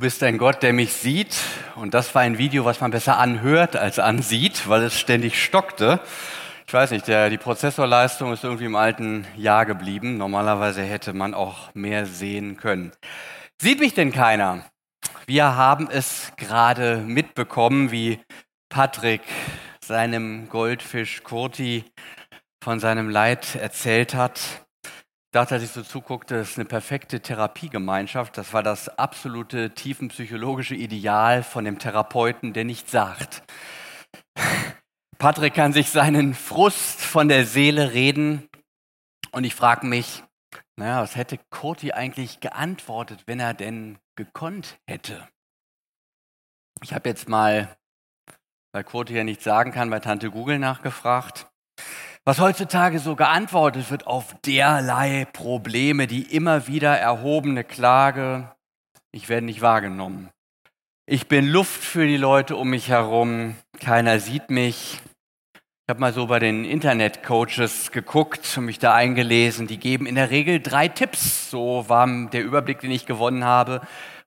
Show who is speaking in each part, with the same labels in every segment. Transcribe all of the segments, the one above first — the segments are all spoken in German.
Speaker 1: Du bist ein Gott, der mich sieht. Und das war ein Video, was man besser anhört als ansieht, weil es ständig stockte. Ich weiß nicht, der, die Prozessorleistung ist irgendwie im alten Jahr geblieben. Normalerweise hätte man auch mehr sehen können. Sieht mich denn keiner? Wir haben es gerade mitbekommen, wie Patrick seinem Goldfisch Kurti von seinem Leid erzählt hat dachte, als ich so zuguckte, das ist eine perfekte Therapiegemeinschaft. Das war das absolute tiefenpsychologische Ideal von dem Therapeuten, der nichts sagt. Patrick kann sich seinen Frust von der Seele reden. Und ich frage mich, naja, was hätte Kurti eigentlich geantwortet, wenn er denn gekonnt hätte? Ich habe jetzt mal, weil Kurti ja nichts sagen kann, bei Tante Google nachgefragt was heutzutage so geantwortet wird auf derlei Probleme, die immer wieder erhobene Klage, ich werde nicht wahrgenommen. Ich bin Luft für die Leute um mich herum, keiner sieht mich. Ich habe mal so bei den Internet-Coaches geguckt und mich da eingelesen. Die geben in der Regel drei Tipps. So war der Überblick, den ich gewonnen habe.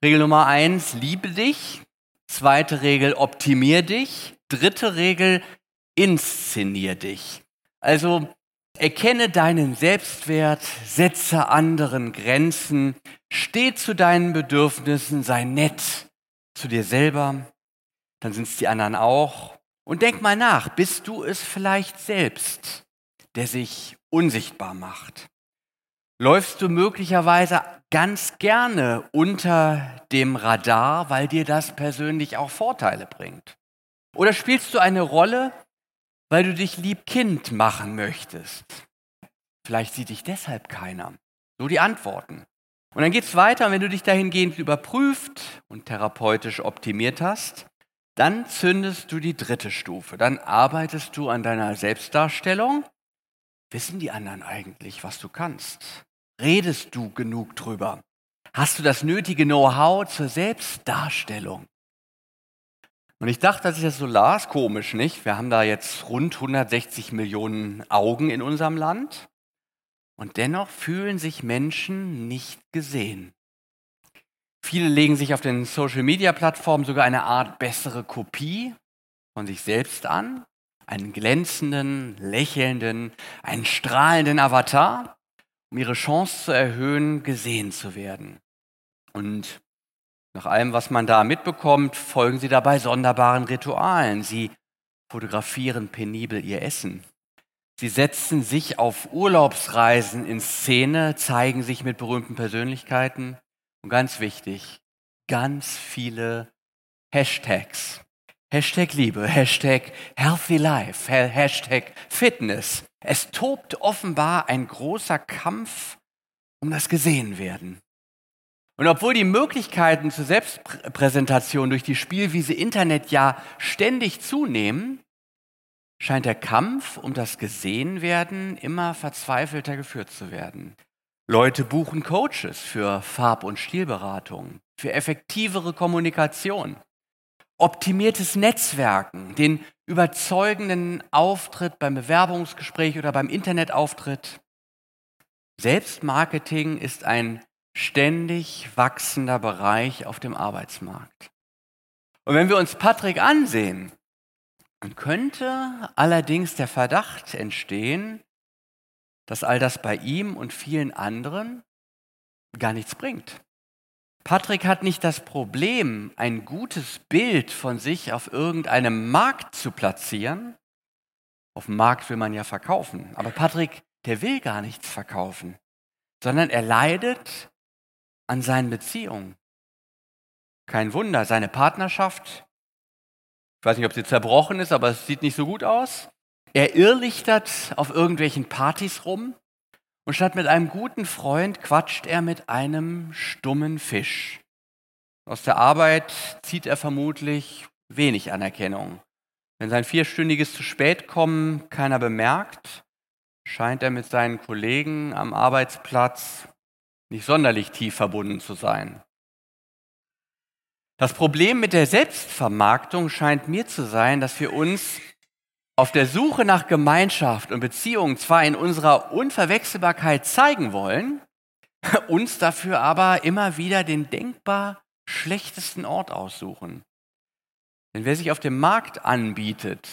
Speaker 1: Regel Nummer eins, liebe dich. Zweite Regel, optimier dich. Dritte Regel, inszenier dich. Also erkenne deinen Selbstwert, setze anderen Grenzen, steh zu deinen Bedürfnissen, sei nett zu dir selber, dann sind es die anderen auch. Und denk mal nach, bist du es vielleicht selbst, der sich unsichtbar macht? Läufst du möglicherweise ganz gerne unter dem Radar, weil dir das persönlich auch Vorteile bringt? Oder spielst du eine Rolle, weil du dich lieb Kind machen möchtest. Vielleicht sieht dich deshalb keiner. So die Antworten. Und dann geht es weiter, wenn du dich dahingehend überprüft und therapeutisch optimiert hast, dann zündest du die dritte Stufe. Dann arbeitest du an deiner Selbstdarstellung. Wissen die anderen eigentlich, was du kannst? Redest du genug drüber? Hast du das nötige Know-how zur Selbstdarstellung? Und ich dachte, als ich das so las, komisch, nicht? Wir haben da jetzt rund 160 Millionen Augen in unserem Land. Und dennoch fühlen sich Menschen nicht gesehen. Viele legen sich auf den Social-Media-Plattformen sogar eine Art bessere Kopie von sich selbst an, einen glänzenden, lächelnden, einen strahlenden Avatar, um ihre Chance zu erhöhen, gesehen zu werden. Und nach allem, was man da mitbekommt, folgen sie dabei sonderbaren Ritualen. Sie fotografieren penibel ihr Essen. Sie setzen sich auf Urlaubsreisen in Szene, zeigen sich mit berühmten Persönlichkeiten und ganz wichtig, ganz viele Hashtags. Hashtag Liebe, Hashtag Healthy Life, Hashtag Fitness. Es tobt offenbar ein großer Kampf um das Gesehenwerden. Und obwohl die Möglichkeiten zur Selbstpräsentation durch die Spielwiese Internet ja ständig zunehmen, scheint der Kampf um das Gesehenwerden immer verzweifelter geführt zu werden. Leute buchen Coaches für Farb- und Stilberatung, für effektivere Kommunikation, optimiertes Netzwerken, den überzeugenden Auftritt beim Bewerbungsgespräch oder beim Internetauftritt. Selbstmarketing ist ein ständig wachsender Bereich auf dem Arbeitsmarkt. Und wenn wir uns Patrick ansehen, dann könnte allerdings der Verdacht entstehen, dass all das bei ihm und vielen anderen gar nichts bringt. Patrick hat nicht das Problem, ein gutes Bild von sich auf irgendeinem Markt zu platzieren. Auf dem Markt will man ja verkaufen. Aber Patrick, der will gar nichts verkaufen, sondern er leidet an seinen Beziehungen. Kein Wunder, seine Partnerschaft, ich weiß nicht, ob sie zerbrochen ist, aber es sieht nicht so gut aus. Er irrlichtert auf irgendwelchen Partys rum und statt mit einem guten Freund quatscht er mit einem stummen Fisch. Aus der Arbeit zieht er vermutlich wenig Anerkennung. Wenn sein vierstündiges zu spät kommen keiner bemerkt, scheint er mit seinen Kollegen am Arbeitsplatz nicht sonderlich tief verbunden zu sein. Das Problem mit der Selbstvermarktung scheint mir zu sein, dass wir uns auf der Suche nach Gemeinschaft und Beziehungen zwar in unserer Unverwechselbarkeit zeigen wollen, uns dafür aber immer wieder den denkbar schlechtesten Ort aussuchen. Denn wer sich auf dem Markt anbietet,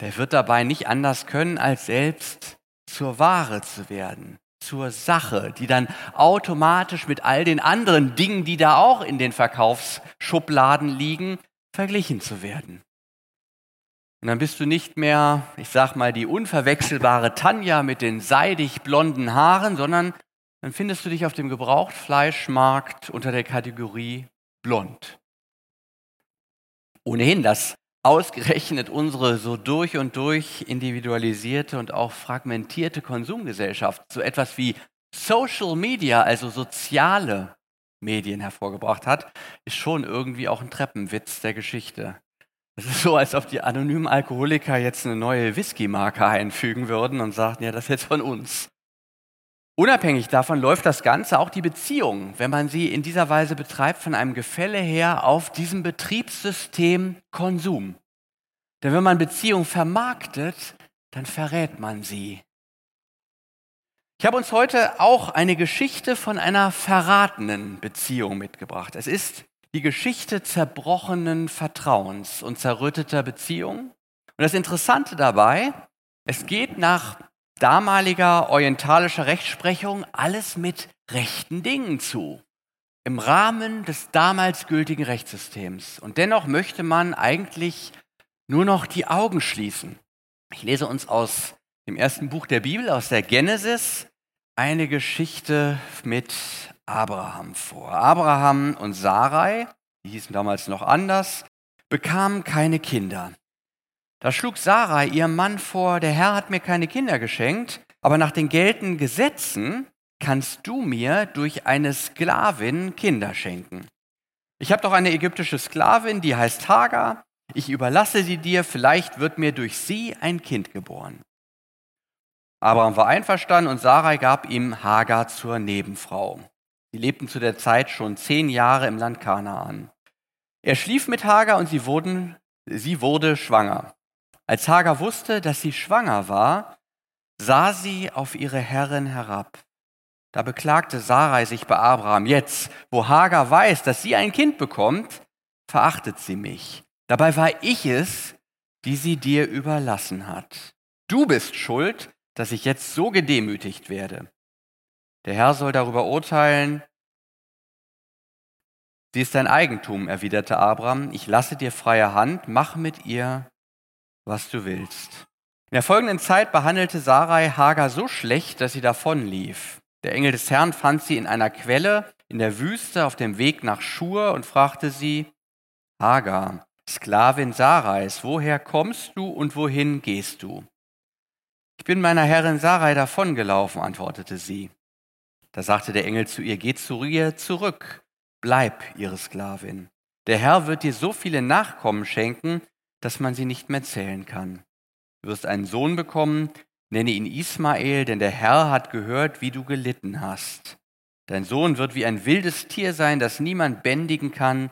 Speaker 1: der wird dabei nicht anders können, als selbst zur Ware zu werden, zur Sache, die dann automatisch mit all den anderen Dingen, die da auch in den Verkaufsschubladen liegen, verglichen zu werden. Und dann bist du nicht mehr, ich sag mal, die unverwechselbare Tanja mit den seidig blonden Haaren, sondern dann findest du dich auf dem Gebrauchtfleischmarkt unter der Kategorie blond. Ohnehin, dass ausgerechnet unsere so durch und durch individualisierte und auch fragmentierte Konsumgesellschaft so etwas wie Social Media, also soziale Medien hervorgebracht hat, ist schon irgendwie auch ein Treppenwitz der Geschichte. Es ist so, als ob die anonymen Alkoholiker jetzt eine neue Whisky-Marke einfügen würden und sagten, ja, das ist jetzt von uns. Unabhängig davon läuft das Ganze auch die Beziehung, wenn man sie in dieser Weise betreibt, von einem Gefälle her auf diesem Betriebssystem Konsum. Denn wenn man Beziehung vermarktet, dann verrät man sie. Ich habe uns heute auch eine Geschichte von einer verratenen Beziehung mitgebracht. Es ist die Geschichte zerbrochenen Vertrauens und zerrütteter Beziehungen. Und das Interessante dabei, es geht nach damaliger orientalischer Rechtsprechung alles mit rechten Dingen zu. Im Rahmen des damals gültigen Rechtssystems. Und dennoch möchte man eigentlich nur noch die Augen schließen. Ich lese uns aus dem ersten Buch der Bibel, aus der Genesis, eine Geschichte mit Abraham vor. Abraham und Sarai, die hießen damals noch anders, bekamen keine Kinder. Da schlug Sarai ihrem Mann vor, der Herr hat mir keine Kinder geschenkt, aber nach den geltenden Gesetzen kannst du mir durch eine Sklavin Kinder schenken. Ich habe doch eine ägyptische Sklavin, die heißt Hagar. Ich überlasse sie dir, vielleicht wird mir durch sie ein Kind geboren. Abraham war einverstanden und Sarai gab ihm Hagar zur Nebenfrau. Sie lebten zu der Zeit schon zehn Jahre im Land Kanaan. Er schlief mit Hagar und sie, wurden, sie wurde schwanger. Als Hagar wusste, dass sie schwanger war, sah sie auf ihre Herrin herab. Da beklagte Sarai sich bei Abraham, jetzt, wo Hagar weiß, dass sie ein Kind bekommt, verachtet sie mich. Dabei war ich es, die sie dir überlassen hat. Du bist schuld, dass ich jetzt so gedemütigt werde. Der Herr soll darüber urteilen. Sie ist dein Eigentum, erwiderte Abraham. Ich lasse dir freie Hand, mach mit ihr, was du willst. In der folgenden Zeit behandelte Sarai Hagar so schlecht, dass sie davonlief. Der Engel des Herrn fand sie in einer Quelle in der Wüste auf dem Weg nach Schur und fragte sie, Hagar, Sklavin Sarais, woher kommst du und wohin gehst du? Ich bin meiner Herrin Sarai davongelaufen, antwortete sie. Da sagte der Engel zu ihr, geh zu ihr zurück, bleib ihre Sklavin. Der Herr wird dir so viele Nachkommen schenken, dass man sie nicht mehr zählen kann. Du wirst einen Sohn bekommen, nenne ihn Ismael, denn der Herr hat gehört, wie du gelitten hast. Dein Sohn wird wie ein wildes Tier sein, das niemand bändigen kann.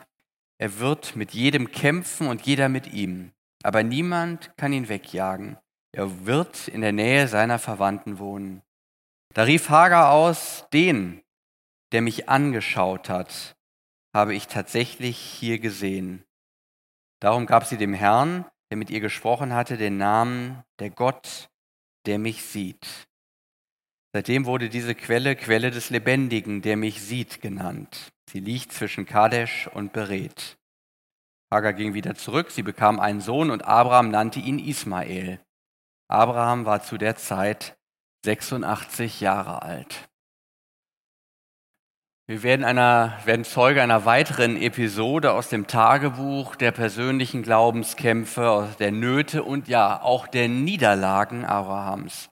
Speaker 1: Er wird mit jedem kämpfen und jeder mit ihm. Aber niemand kann ihn wegjagen. Er wird in der Nähe seiner Verwandten wohnen. Da rief Hagar aus, den, der mich angeschaut hat, habe ich tatsächlich hier gesehen. Darum gab sie dem Herrn, der mit ihr gesprochen hatte, den Namen der Gott, der mich sieht. Seitdem wurde diese Quelle Quelle des Lebendigen, der mich sieht, genannt. Sie liegt zwischen Kadesh und Beret. Hagar ging wieder zurück, sie bekam einen Sohn und Abraham nannte ihn Ismael. Abraham war zu der Zeit 86 Jahre alt. Wir werden, einer, werden Zeuge einer weiteren Episode aus dem Tagebuch der persönlichen Glaubenskämpfe, der Nöte und ja auch der Niederlagen Abrahams.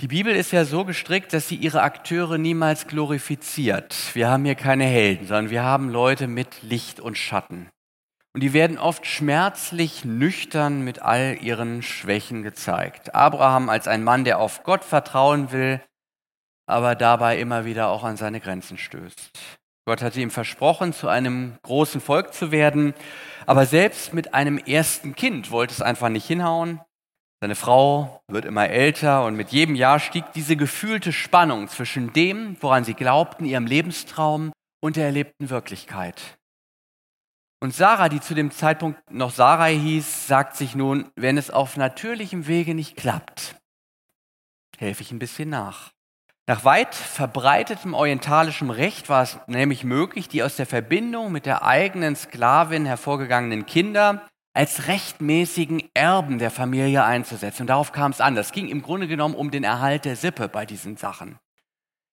Speaker 1: Die Bibel ist ja so gestrickt, dass sie ihre Akteure niemals glorifiziert. Wir haben hier keine Helden, sondern wir haben Leute mit Licht und Schatten. Und die werden oft schmerzlich nüchtern mit all ihren Schwächen gezeigt. Abraham als ein Mann, der auf Gott vertrauen will, aber dabei immer wieder auch an seine Grenzen stößt. Gott hatte ihm versprochen, zu einem großen Volk zu werden, aber selbst mit einem ersten Kind wollte es einfach nicht hinhauen. Seine Frau wird immer älter und mit jedem Jahr stieg diese gefühlte Spannung zwischen dem, woran sie glaubten, ihrem Lebenstraum, und der erlebten Wirklichkeit. Und Sarah, die zu dem Zeitpunkt noch Sarai hieß, sagt sich nun, wenn es auf natürlichem Wege nicht klappt, helfe ich ein bisschen nach. Nach weit verbreitetem orientalischem Recht war es nämlich möglich, die aus der Verbindung mit der eigenen Sklavin hervorgegangenen Kinder als rechtmäßigen Erben der Familie einzusetzen. Und darauf kam es an. Das ging im Grunde genommen um den Erhalt der Sippe bei diesen Sachen.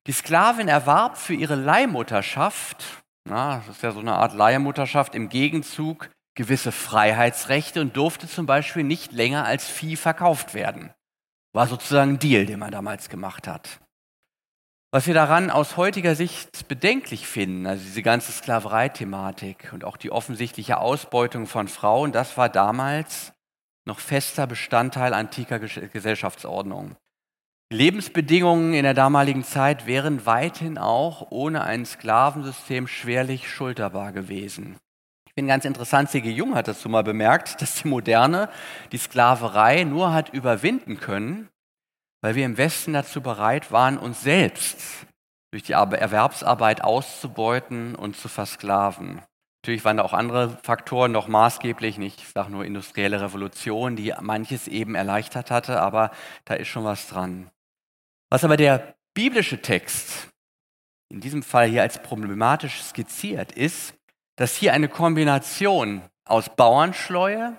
Speaker 1: Die Sklavin erwarb für ihre Leihmutterschaft, na, das ist ja so eine Art Leihmutterschaft, im Gegenzug gewisse Freiheitsrechte und durfte zum Beispiel nicht länger als Vieh verkauft werden. War sozusagen ein Deal, den man damals gemacht hat. Was wir daran aus heutiger Sicht bedenklich finden, also diese ganze Sklaverei-Thematik und auch die offensichtliche Ausbeutung von Frauen, das war damals noch fester Bestandteil antiker Gesellschaftsordnung. Lebensbedingungen in der damaligen Zeit wären weithin auch ohne ein Sklavensystem schwerlich schulterbar gewesen. Ich finde ganz interessant, C.G. Jung hat dazu mal bemerkt, dass die Moderne die Sklaverei nur hat überwinden können, weil wir im Westen dazu bereit waren, uns selbst durch die Erwerbsarbeit auszubeuten und zu versklaven. Natürlich waren da auch andere Faktoren noch maßgeblich, nicht, ich sage nur industrielle Revolution, die manches eben erleichtert hatte, aber da ist schon was dran. Was aber der biblische Text in diesem Fall hier als problematisch skizziert, ist, dass hier eine Kombination aus Bauernschleue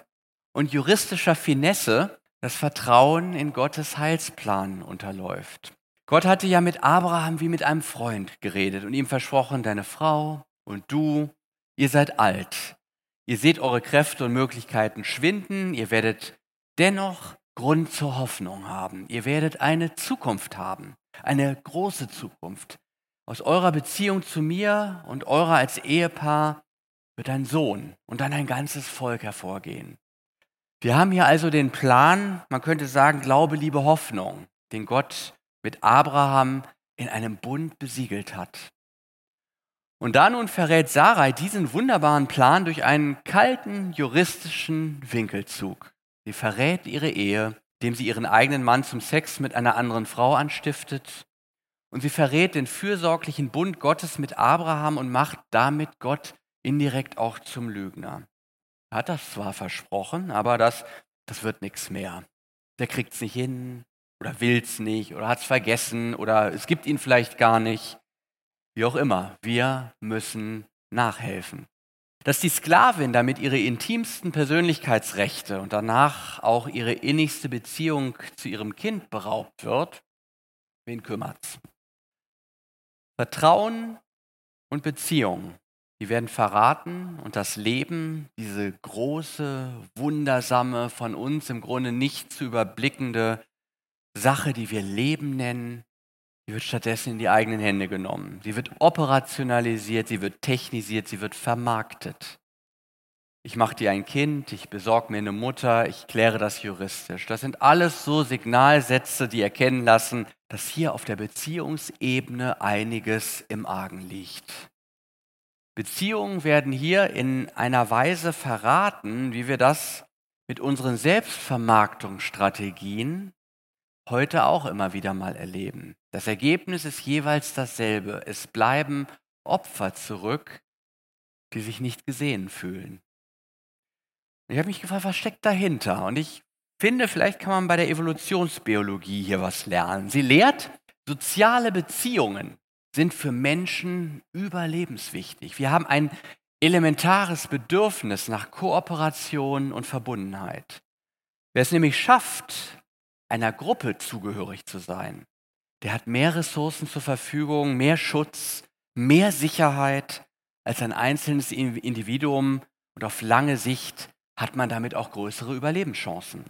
Speaker 1: und juristischer Finesse das Vertrauen in Gottes Heilsplan unterläuft. Gott hatte ja mit Abraham wie mit einem Freund geredet und ihm versprochen, deine Frau und du, ihr seid alt. Ihr seht eure Kräfte und Möglichkeiten schwinden, ihr werdet dennoch Grund zur Hoffnung haben. Ihr werdet eine Zukunft haben, eine große Zukunft. Aus eurer Beziehung zu mir und eurer als Ehepaar wird ein Sohn und dann ein ganzes Volk hervorgehen. Wir haben hier also den Plan, man könnte sagen, Glaube, Liebe, Hoffnung, den Gott mit Abraham in einem Bund besiegelt hat. Und da nun verrät Sarai diesen wunderbaren Plan durch einen kalten juristischen Winkelzug. Sie verrät ihre Ehe, indem sie ihren eigenen Mann zum Sex mit einer anderen Frau anstiftet. Und sie verrät den fürsorglichen Bund Gottes mit Abraham und macht damit Gott indirekt auch zum Lügner. Hat das zwar versprochen, aber das, das wird nichts mehr. Der kriegt es nicht hin oder will es nicht oder hat es vergessen oder es gibt ihn vielleicht gar nicht. Wie auch immer, wir müssen nachhelfen. Dass die Sklavin damit ihre intimsten Persönlichkeitsrechte und danach auch ihre innigste Beziehung zu ihrem Kind beraubt wird, wen kümmert's? Vertrauen und Beziehung die werden verraten und das Leben, diese große, wundersame, von uns im Grunde nicht zu überblickende Sache, die wir Leben nennen, die wird stattdessen in die eigenen Hände genommen. Sie wird operationalisiert, sie wird technisiert, sie wird vermarktet. Ich mache dir ein Kind, ich besorge mir eine Mutter, ich kläre das juristisch. Das sind alles so Signalsätze, die erkennen lassen, dass hier auf der Beziehungsebene einiges im Argen liegt. Beziehungen werden hier in einer Weise verraten, wie wir das mit unseren Selbstvermarktungsstrategien heute auch immer wieder mal erleben. Das Ergebnis ist jeweils dasselbe. Es bleiben Opfer zurück, die sich nicht gesehen fühlen. Ich habe mich gefragt, was steckt dahinter? Und ich finde, vielleicht kann man bei der Evolutionsbiologie hier was lernen. Sie lehrt, soziale Beziehungen sind für Menschen überlebenswichtig. Wir haben ein elementares Bedürfnis nach Kooperation und Verbundenheit. Wer es nämlich schafft, einer Gruppe zugehörig zu sein, der hat mehr Ressourcen zur Verfügung, mehr Schutz, mehr Sicherheit als ein einzelnes Individuum und auf lange Sicht hat man damit auch größere Überlebenschancen.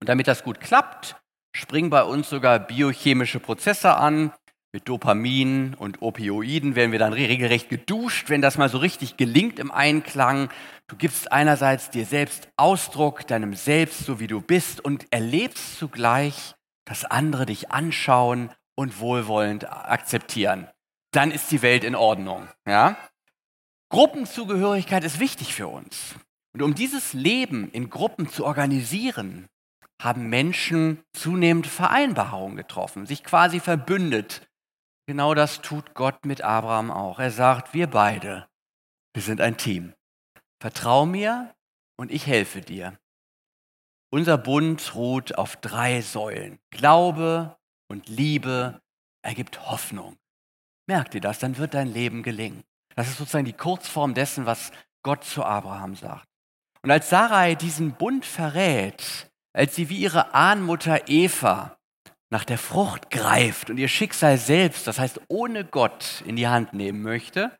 Speaker 1: Und damit das gut klappt, springen bei uns sogar biochemische Prozesse an, mit Dopamin und Opioiden werden wir dann regelrecht geduscht, wenn das mal so richtig gelingt im Einklang. Du gibst einerseits dir selbst Ausdruck, deinem Selbst, so wie du bist, und erlebst zugleich, dass andere dich anschauen und wohlwollend akzeptieren. Dann ist die Welt in Ordnung. Ja? Gruppenzugehörigkeit ist wichtig für uns. Und um dieses Leben in Gruppen zu organisieren, haben Menschen zunehmend Vereinbarungen getroffen, sich quasi verbündet, genau das tut Gott mit Abraham auch. Er sagt, wir beide, wir sind ein Team. Vertrau mir und ich helfe dir. Unser Bund ruht auf drei Säulen. Glaube und Liebe ergibt Hoffnung. Merkt ihr das, dann wird dein Leben gelingen. Das ist sozusagen die Kurzform dessen, was Gott zu Abraham sagt. Und als Sarai diesen Bund verrät, als sie wie ihre Ahnmutter Eva nach der Frucht greift und ihr Schicksal selbst, das heißt ohne Gott, in die Hand nehmen möchte,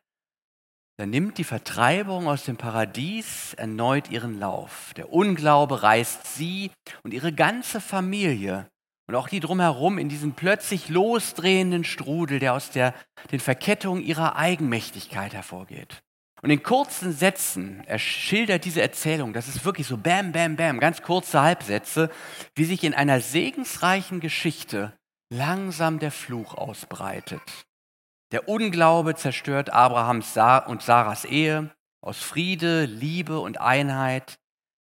Speaker 1: dann nimmt die Vertreibung aus dem Paradies erneut ihren Lauf. Der Unglaube reißt sie und ihre ganze Familie und auch die drumherum in diesen plötzlich losdrehenden Strudel, der aus der, den Verkettungen ihrer Eigenmächtigkeit hervorgeht. Und in kurzen Sätzen, er schildert diese Erzählung, das ist wirklich so bam, bam, bam, ganz kurze Halbsätze, wie sich in einer segensreichen Geschichte langsam der Fluch ausbreitet. Der Unglaube zerstört Abrahams und Sarahs Ehe. Aus Friede, Liebe und Einheit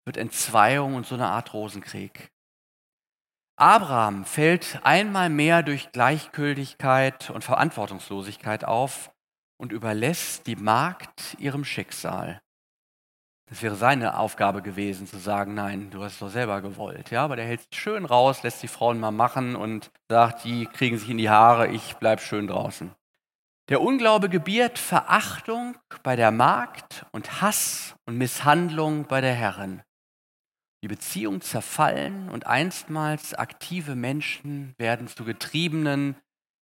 Speaker 1: wird Entzweiung und so eine Art Rosenkrieg. Abraham fällt einmal mehr durch Gleichgültigkeit und Verantwortungslosigkeit auf und überlässt die Magd ihrem Schicksal. Das wäre seine Aufgabe gewesen, zu sagen, nein, du hast es doch selber gewollt. Ja, aber der hält sich schön raus, lässt die Frauen mal machen und sagt, die kriegen sich in die Haare, ich bleib schön draußen. Der Unglaube gebiert Verachtung bei der Magd und Hass und Misshandlung bei der Herrin. Die Beziehungen zerfallen und einstmals aktive Menschen werden zu Getriebenen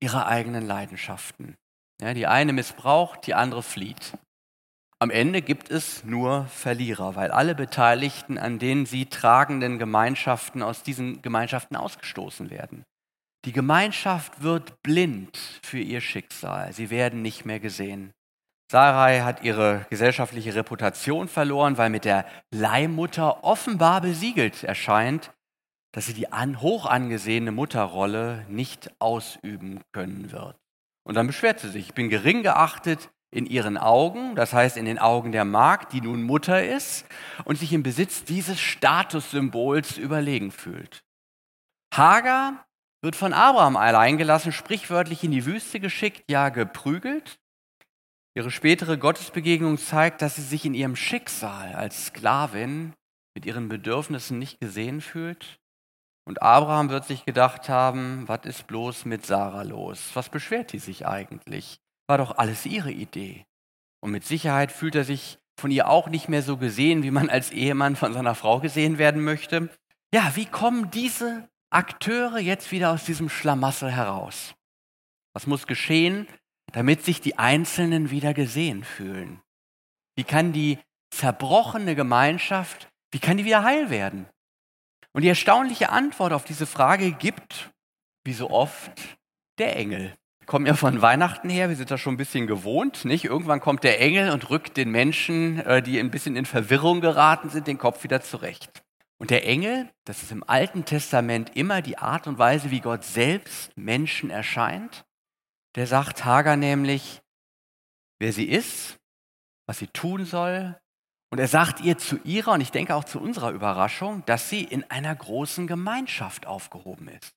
Speaker 1: ihrer eigenen Leidenschaften. Ja, die eine missbraucht, die andere flieht. Am Ende gibt es nur Verlierer, weil alle Beteiligten an den sie tragenden Gemeinschaften aus diesen Gemeinschaften ausgestoßen werden. Die Gemeinschaft wird blind für ihr Schicksal. Sie werden nicht mehr gesehen. Sarai hat ihre gesellschaftliche Reputation verloren, weil mit der Leihmutter offenbar besiegelt erscheint, dass sie die hoch angesehene Mutterrolle nicht ausüben können wird. Und dann beschwert sie sich, ich bin gering geachtet in ihren Augen, das heißt in den Augen der Magd, die nun Mutter ist und sich im Besitz dieses Statussymbols überlegen fühlt. Hagar wird von Abraham allein gelassen, sprichwörtlich in die Wüste geschickt, ja geprügelt. Ihre spätere Gottesbegegnung zeigt, dass sie sich in ihrem Schicksal als Sklavin mit ihren Bedürfnissen nicht gesehen fühlt und Abraham wird sich gedacht haben, was ist bloß mit Sarah los? Was beschwert die sich eigentlich? War doch alles ihre Idee. Und mit Sicherheit fühlt er sich von ihr auch nicht mehr so gesehen, wie man als Ehemann von seiner Frau gesehen werden möchte. Ja, wie kommen diese Akteure jetzt wieder aus diesem Schlamassel heraus? Was muss geschehen, damit sich die Einzelnen wieder gesehen fühlen? Wie kann die zerbrochene Gemeinschaft, wie kann die wieder heil werden? Und die erstaunliche Antwort auf diese Frage gibt, wie so oft, der Engel. Wir kommen ja von Weihnachten her, wir sind da schon ein bisschen gewohnt, nicht? Irgendwann kommt der Engel und rückt den Menschen, äh, die ein bisschen in Verwirrung geraten sind, den Kopf wieder zurecht. Und der Engel, das ist im Alten Testament immer die Art und Weise, wie Gott selbst Menschen erscheint, der sagt Hagar nämlich, wer sie ist, was sie tun soll, und er sagt ihr zu ihrer und ich denke auch zu unserer Überraschung, dass sie in einer großen Gemeinschaft aufgehoben ist.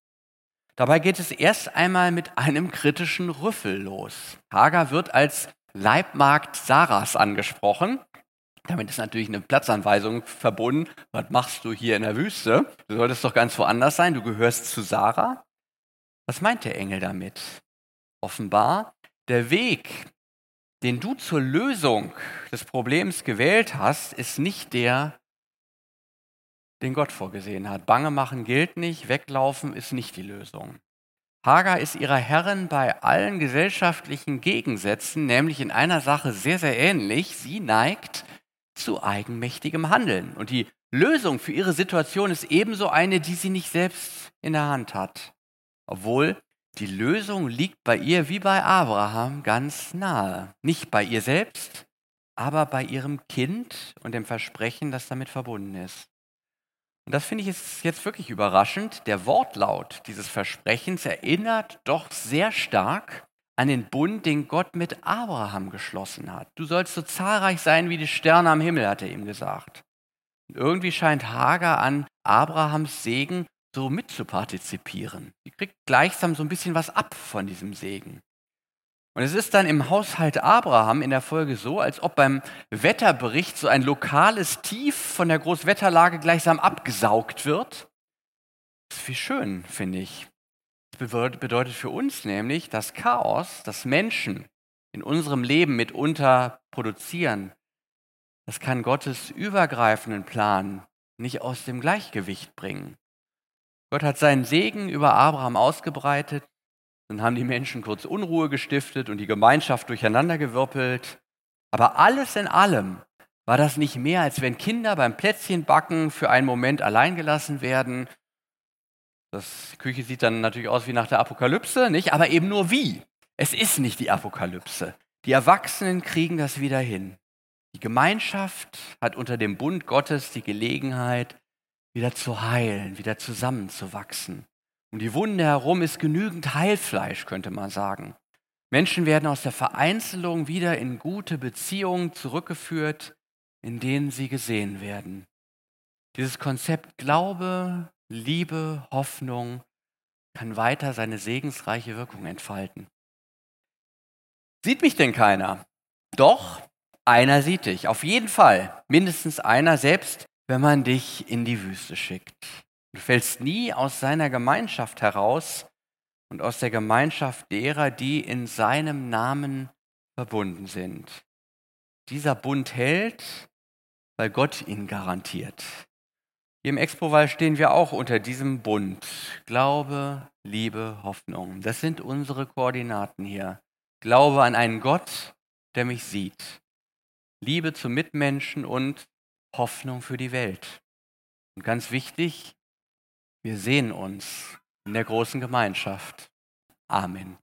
Speaker 1: Dabei geht es erst einmal mit einem kritischen Rüffel los. Hagar wird als Leibmagd Sarahs angesprochen. Damit ist natürlich eine Platzanweisung verbunden. Was machst du hier in der Wüste? Du solltest doch ganz woanders sein. Du gehörst zu Sarah. Was meint der Engel damit? Offenbar, der Weg, den du zur Lösung des Problems gewählt hast, ist nicht der, den Gott vorgesehen hat. Bange machen gilt nicht, weglaufen ist nicht die Lösung. Hagar ist ihrer Herrin bei allen gesellschaftlichen Gegensätzen, nämlich in einer Sache sehr, sehr ähnlich. Sie neigt zu eigenmächtigem Handeln. Und die Lösung für ihre Situation ist ebenso eine, die sie nicht selbst in der Hand hat. Obwohl die Lösung liegt bei ihr wie bei Abraham ganz nahe. Nicht bei ihr selbst, aber bei ihrem Kind und dem Versprechen, das damit verbunden ist. Und das finde ich jetzt, wirklich überraschend. Der Wortlaut dieses Versprechens erinnert doch sehr stark an den Bund, den Gott mit Abraham geschlossen hat. Du sollst so zahlreich sein wie die Sterne am Himmel, hat er ihm gesagt. Und irgendwie scheint Hagar an Abrahams Segen so mitzupartizipieren. Die kriegt gleichsam so ein bisschen was ab von diesem Segen. Und es ist dann im Haushalt Abraham in der Folge so, als ob beim Wetterbericht so ein lokales Tief von der Großwetterlage gleichsam abgesaugt wird. Das ist viel schön, finde ich. Das bedeutet für uns nämlich, dass Chaos, das Menschen in unserem Leben mitunter produzieren, das kann Gottes übergreifenden Plan nicht aus dem Gleichgewicht bringen. Gott hat seinen Segen über Abraham ausgebreitet, dann haben die Menschen kurz Unruhe gestiftet und die Gemeinschaft durcheinandergewirbelt. Aber alles in allem war das nicht mehr, als wenn Kinder beim Plätzchenbacken für einen Moment allein gelassen werden. Das, Küche sieht dann natürlich aus wie nach der Apokalypse, nicht? Aber eben nur wie. Es ist nicht die Apokalypse. Die Erwachsenen kriegen das wieder hin. Die Gemeinschaft hat unter dem Bund Gottes die Gelegenheit, wieder zu heilen, wieder zusammenzuwachsen. Um die Wunde herum ist genügend Heilfleisch, könnte man sagen. Menschen werden aus der Vereinzelung wieder in gute Beziehungen zurückgeführt, in denen sie gesehen werden. Dieses Konzept Glaube, Liebe, Hoffnung kann weiter seine segensreiche Wirkung entfalten. Sieht mich denn keiner? Doch, einer sieht dich. Auf jeden Fall. Mindestens einer, selbst wenn man dich in die Wüste schickt. Du fällst nie aus seiner Gemeinschaft heraus und aus der Gemeinschaft derer, die in seinem Namen verbunden sind. Dieser Bund hält, weil Gott ihn garantiert. Hier im Expo-Wahl stehen wir auch unter diesem Bund. Glaube, Liebe, Hoffnung. Das sind unsere Koordinaten hier. Glaube an einen Gott, der mich sieht. Liebe zu Mitmenschen und Hoffnung für die Welt. Und ganz wichtig, wir sehen uns in der großen Gemeinschaft. Amen.